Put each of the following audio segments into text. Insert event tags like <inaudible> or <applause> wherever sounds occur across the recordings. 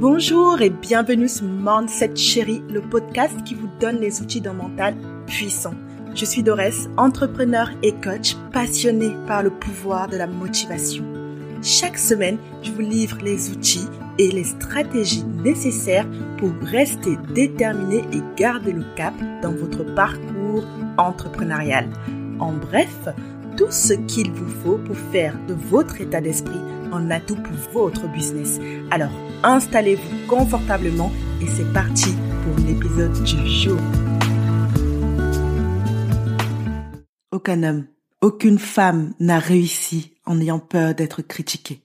Bonjour et bienvenue sur Mindset Chérie, le podcast qui vous donne les outils d'un mental puissant. Je suis Dorès, entrepreneur et coach passionné par le pouvoir de la motivation. Chaque semaine, je vous livre les outils et les stratégies nécessaires pour rester déterminé et garder le cap dans votre parcours entrepreneurial. En bref, tout ce qu'il vous faut pour faire de votre état d'esprit un atout pour votre business. Alors, installez-vous confortablement et c'est parti pour l'épisode du jour. Aucun homme, aucune femme n'a réussi en ayant peur d'être critiqué.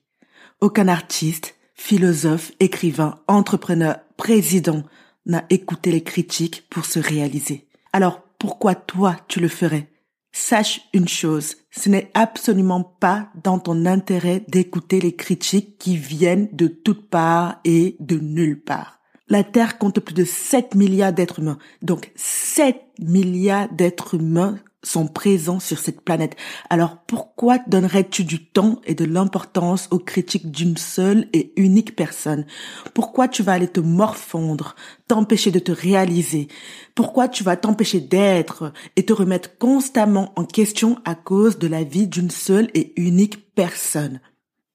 Aucun artiste, philosophe, écrivain, entrepreneur, président n'a écouté les critiques pour se réaliser. Alors pourquoi toi tu le ferais? Sache une chose, ce n'est absolument pas dans ton intérêt d'écouter les critiques qui viennent de toutes parts et de nulle part. La Terre compte plus de 7 milliards d'êtres humains. Donc 7 milliards d'êtres humains sont présents sur cette planète. Alors pourquoi donnerais-tu du temps et de l'importance aux critiques d'une seule et unique personne? Pourquoi tu vas aller te morfondre, t'empêcher de te réaliser? Pourquoi tu vas t'empêcher d'être et te remettre constamment en question à cause de la vie d'une seule et unique personne?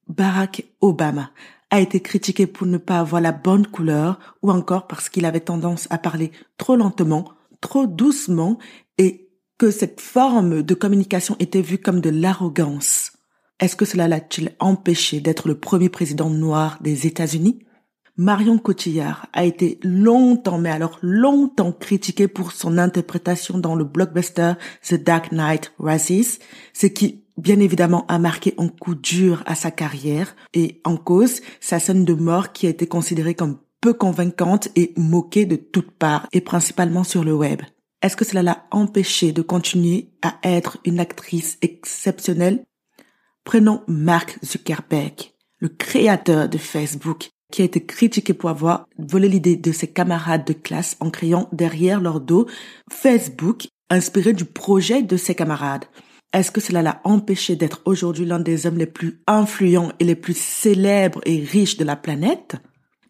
Barack Obama a été critiqué pour ne pas avoir la bonne couleur ou encore parce qu'il avait tendance à parler trop lentement, trop doucement que cette forme de communication était vue comme de l'arrogance. Est-ce que cela l'a-t-il empêché d'être le premier président noir des États-Unis? Marion Cotillard a été longtemps, mais alors longtemps critiquée pour son interprétation dans le blockbuster The Dark Knight Rises, ce qui bien évidemment a marqué un coup dur à sa carrière et en cause sa scène de mort qui a été considérée comme peu convaincante et moquée de toutes parts et principalement sur le web. Est-ce que cela l'a empêché de continuer à être une actrice exceptionnelle? Prenons Mark Zuckerberg, le créateur de Facebook, qui a été critiqué pour avoir volé l'idée de ses camarades de classe en créant derrière leur dos Facebook inspiré du projet de ses camarades. Est-ce que cela l'a empêché d'être aujourd'hui l'un des hommes les plus influents et les plus célèbres et riches de la planète?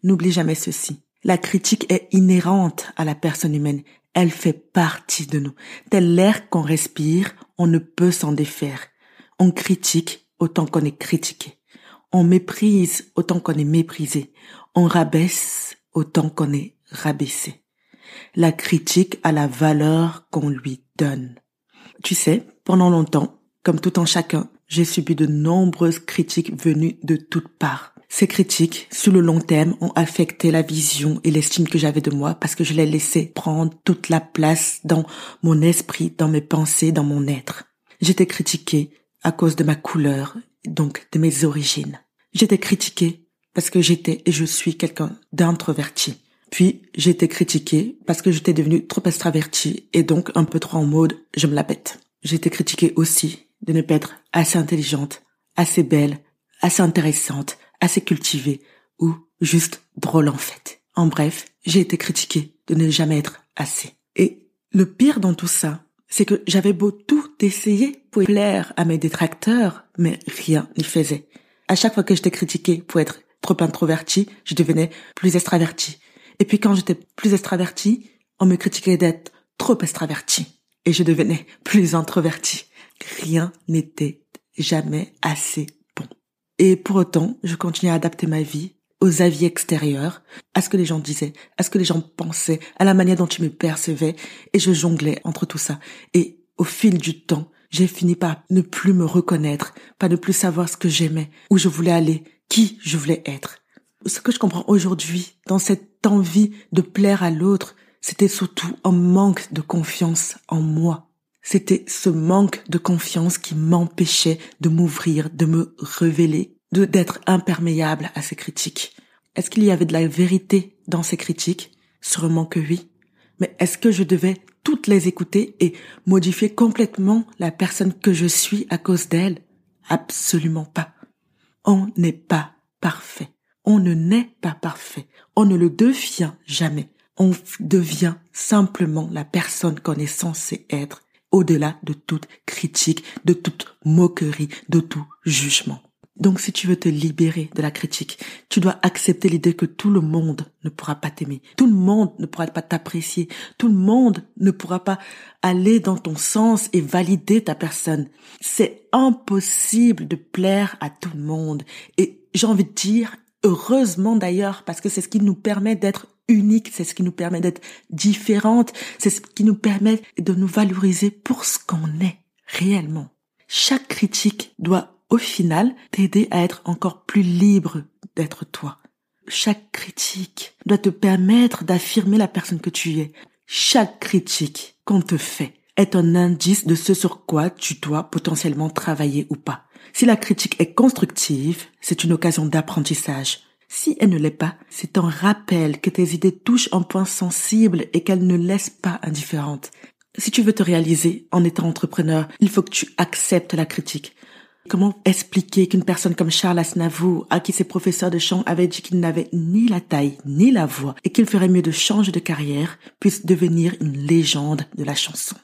N'oublie jamais ceci. La critique est inhérente à la personne humaine elle fait partie de nous. Tel l'air qu'on respire, on ne peut s'en défaire. On critique autant qu'on est critiqué. On méprise autant qu'on est méprisé. On rabaisse autant qu'on est rabaissé. La critique a la valeur qu'on lui donne. Tu sais, pendant longtemps, comme tout en chacun, j'ai subi de nombreuses critiques venues de toutes parts. Ces critiques, sur le long terme, ont affecté la vision et l'estime que j'avais de moi parce que je les laissais prendre toute la place dans mon esprit, dans mes pensées, dans mon être. J'étais critiquée à cause de ma couleur, donc de mes origines. J'étais critiquée parce que j'étais et je suis quelqu'un d'introverti. Puis j'ai été critiquée parce que j'étais devenue trop extravertie et donc un peu trop en mode je me la pète. J'ai été critiquée aussi de ne pas être assez intelligente, assez belle, assez intéressante, assez cultivée ou juste drôle en fait. En bref, j'ai été critiquée de ne jamais être assez. Et le pire dans tout ça, c'est que j'avais beau tout essayer pour plaire à mes détracteurs, mais rien n'y faisait. À chaque fois que j'étais critiquée pour être trop introvertie, je devenais plus extravertie. Et puis quand j'étais plus extravertie, on me critiquait d'être trop extravertie. Et je devenais plus introvertie. Rien n'était jamais assez et pour autant, je continuais à adapter ma vie aux avis extérieurs, à ce que les gens disaient, à ce que les gens pensaient, à la manière dont ils me percevaient, et je jonglais entre tout ça. Et au fil du temps, j'ai fini par ne plus me reconnaître, par ne plus savoir ce que j'aimais, où je voulais aller, qui je voulais être. Ce que je comprends aujourd'hui, dans cette envie de plaire à l'autre, c'était surtout un manque de confiance en moi. C'était ce manque de confiance qui m'empêchait de m'ouvrir, de me révéler, de d'être imperméable à ces critiques. Est-ce qu'il y avait de la vérité dans ces critiques? Sûrement que oui. Mais est-ce que je devais toutes les écouter et modifier complètement la personne que je suis à cause d'elles Absolument pas. On n'est pas parfait. On ne naît pas parfait. On ne le devient jamais. On devient simplement la personne qu'on est censé être au-delà de toute critique, de toute moquerie, de tout jugement. Donc si tu veux te libérer de la critique, tu dois accepter l'idée que tout le monde ne pourra pas t'aimer, tout le monde ne pourra pas t'apprécier, tout le monde ne pourra pas aller dans ton sens et valider ta personne. C'est impossible de plaire à tout le monde. Et j'ai envie de dire, heureusement d'ailleurs, parce que c'est ce qui nous permet d'être unique, c'est ce qui nous permet d'être différente, c'est ce qui nous permet de nous valoriser pour ce qu'on est réellement. Chaque critique doit au final, t'aider à être encore plus libre d'être toi. Chaque critique doit te permettre d'affirmer la personne que tu es. Chaque critique qu'on te fait est un indice de ce sur quoi tu dois potentiellement travailler ou pas. Si la critique est constructive, c'est une occasion d'apprentissage. Si elle ne l'est pas, c'est un rappel que tes idées touchent un point sensible et qu'elles ne laissent pas indifférente. Si tu veux te réaliser en étant entrepreneur, il faut que tu acceptes la critique. Comment expliquer qu'une personne comme Charles Aznavour, à qui ses professeurs de chant avaient dit qu'il n'avait ni la taille ni la voix et qu'il ferait mieux de changer de carrière, puisse devenir une légende de la chanson?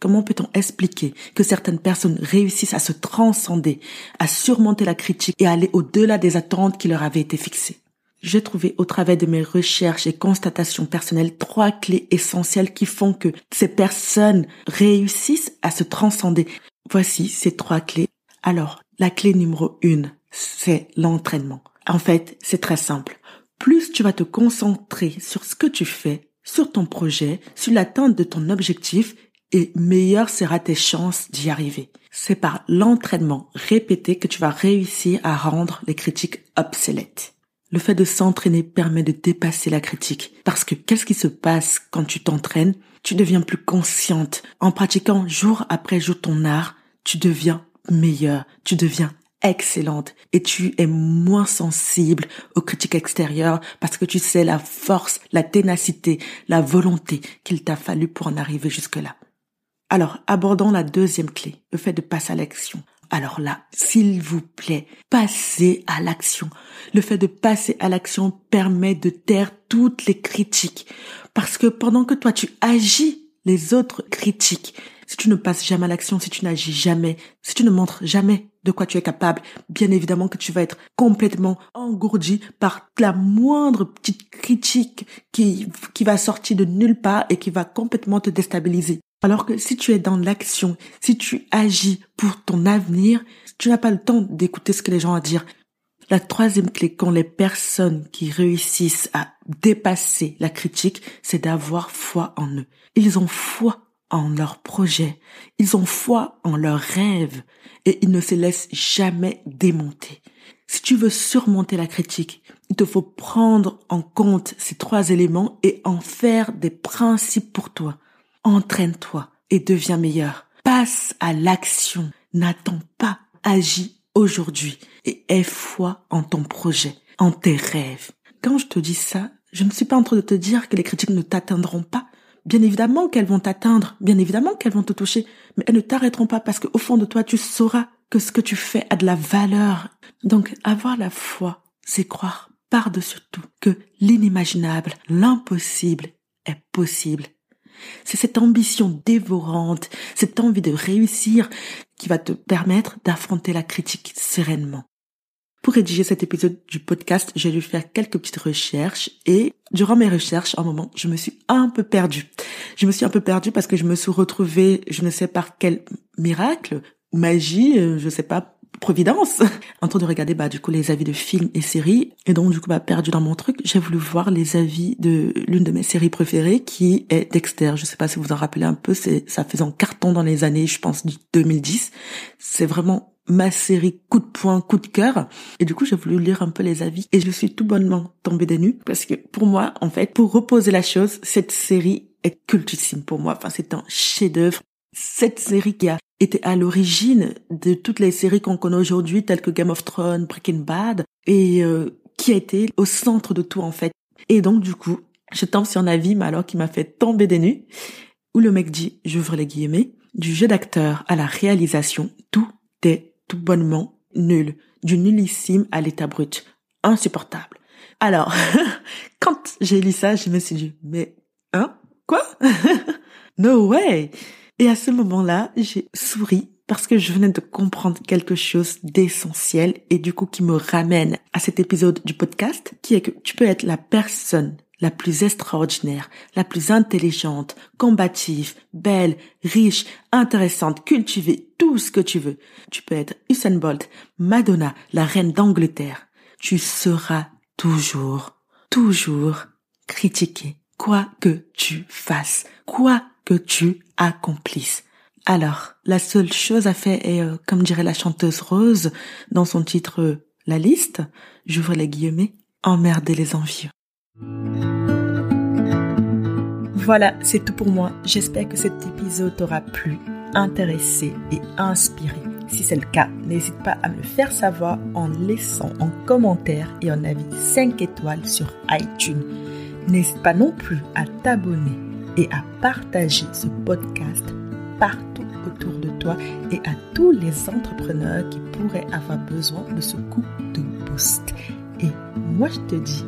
Comment peut-on expliquer que certaines personnes réussissent à se transcender, à surmonter la critique et à aller au-delà des attentes qui leur avaient été fixées? J'ai trouvé au travers de mes recherches et constatations personnelles trois clés essentielles qui font que ces personnes réussissent à se transcender. Voici ces trois clés alors, la clé numéro une, c'est l'entraînement. En fait, c'est très simple. Plus tu vas te concentrer sur ce que tu fais, sur ton projet, sur l'atteinte de ton objectif, et meilleure sera tes chances d'y arriver. C'est par l'entraînement répété que tu vas réussir à rendre les critiques obsolètes. Le fait de s'entraîner permet de dépasser la critique. Parce que qu'est-ce qui se passe quand tu t'entraînes? Tu deviens plus consciente. En pratiquant jour après jour ton art, tu deviens meilleure, tu deviens excellente et tu es moins sensible aux critiques extérieures parce que tu sais la force, la ténacité, la volonté qu'il t'a fallu pour en arriver jusque-là. Alors, abordons la deuxième clé, le fait de passer à l'action. Alors là, s'il vous plaît, passez à l'action. Le fait de passer à l'action permet de taire toutes les critiques. Parce que pendant que toi tu agis, les autres critiquent si tu ne passes jamais à l'action, si tu n'agis jamais, si tu ne montres jamais de quoi tu es capable, bien évidemment que tu vas être complètement engourdi par la moindre petite critique qui, qui va sortir de nulle part et qui va complètement te déstabiliser. Alors que si tu es dans l'action, si tu agis pour ton avenir, tu n'as pas le temps d'écouter ce que les gens ont à dire. La troisième clé qu'ont les personnes qui réussissent à dépasser la critique, c'est d'avoir foi en eux. Ils ont foi en leurs projets, ils ont foi en leurs rêves et ils ne se laissent jamais démonter. Si tu veux surmonter la critique, il te faut prendre en compte ces trois éléments et en faire des principes pour toi. Entraîne-toi et deviens meilleur. Passe à l'action. N'attends pas. Agis aujourd'hui et aie foi en ton projet, en tes rêves. Quand je te dis ça, je ne suis pas en train de te dire que les critiques ne t'atteindront pas Bien évidemment qu'elles vont t'atteindre, bien évidemment qu'elles vont te toucher, mais elles ne t'arrêteront pas parce qu'au fond de toi, tu sauras que ce que tu fais a de la valeur. Donc, avoir la foi, c'est croire par-dessus tout que l'inimaginable, l'impossible est possible. C'est cette ambition dévorante, cette envie de réussir qui va te permettre d'affronter la critique sereinement. Pour rédiger cet épisode du podcast, j'ai dû faire quelques petites recherches et durant mes recherches, un moment, je me suis un peu perdue. Je me suis un peu perdue parce que je me suis retrouvée, je ne sais par quel miracle, magie, euh, je sais pas, providence, <laughs> en train de regarder bah du coup les avis de films et séries et donc du coup bah perdu dans mon truc, j'ai voulu voir les avis de l'une de mes séries préférées qui est Dexter. Je sais pas si vous en rappelez un peu, c'est ça faisait en carton dans les années, je pense 2010. C'est vraiment ma série coup de poing, coup de cœur. Et du coup, j'ai voulu lire un peu les avis et je suis tout bonnement tombée des nues parce que pour moi, en fait, pour reposer la chose, cette série est cultissime pour moi. Enfin, c'est un chef-d'œuvre. Cette série qui a été à l'origine de toutes les séries qu'on connaît aujourd'hui, telles que Game of Thrones, Breaking Bad, et euh, qui a été au centre de tout en fait. Et donc du coup, je tombe sur un avis, mais alors qui m'a fait tomber des nues, où le mec dit, j'ouvre les guillemets, du jeu d'acteur à la réalisation, tout est tout bonnement nul, du nullissime à l'état brut, insupportable. Alors, <laughs> quand j'ai lu ça, je me suis dit, mais, hein, quoi? <laughs> no way! Et à ce moment-là, j'ai souri parce que je venais de comprendre quelque chose d'essentiel et du coup qui me ramène à cet épisode du podcast qui est que tu peux être la personne la plus extraordinaire, la plus intelligente, combative, belle, riche, intéressante, cultivée, tout ce que tu veux. Tu peux être Usain Bolt, Madonna, la reine d'Angleterre. Tu seras toujours, toujours critiqué, quoi que tu fasses, quoi que tu accomplisses. Alors, la seule chose à faire est, euh, comme dirait la chanteuse Rose dans son titre euh, La liste, j'ouvre les guillemets, emmerder les envieux. Voilà, c'est tout pour moi. J'espère que cet épisode t'aura plu, intéressé et inspiré. Si c'est le cas, n'hésite pas à me le faire savoir en laissant un commentaire et un avis 5 étoiles sur iTunes. N'hésite pas non plus à t'abonner et à partager ce podcast partout autour de toi et à tous les entrepreneurs qui pourraient avoir besoin de ce coup de boost. Et moi, je te dis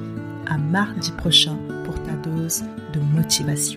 à mardi prochain pour ta dose de motivation.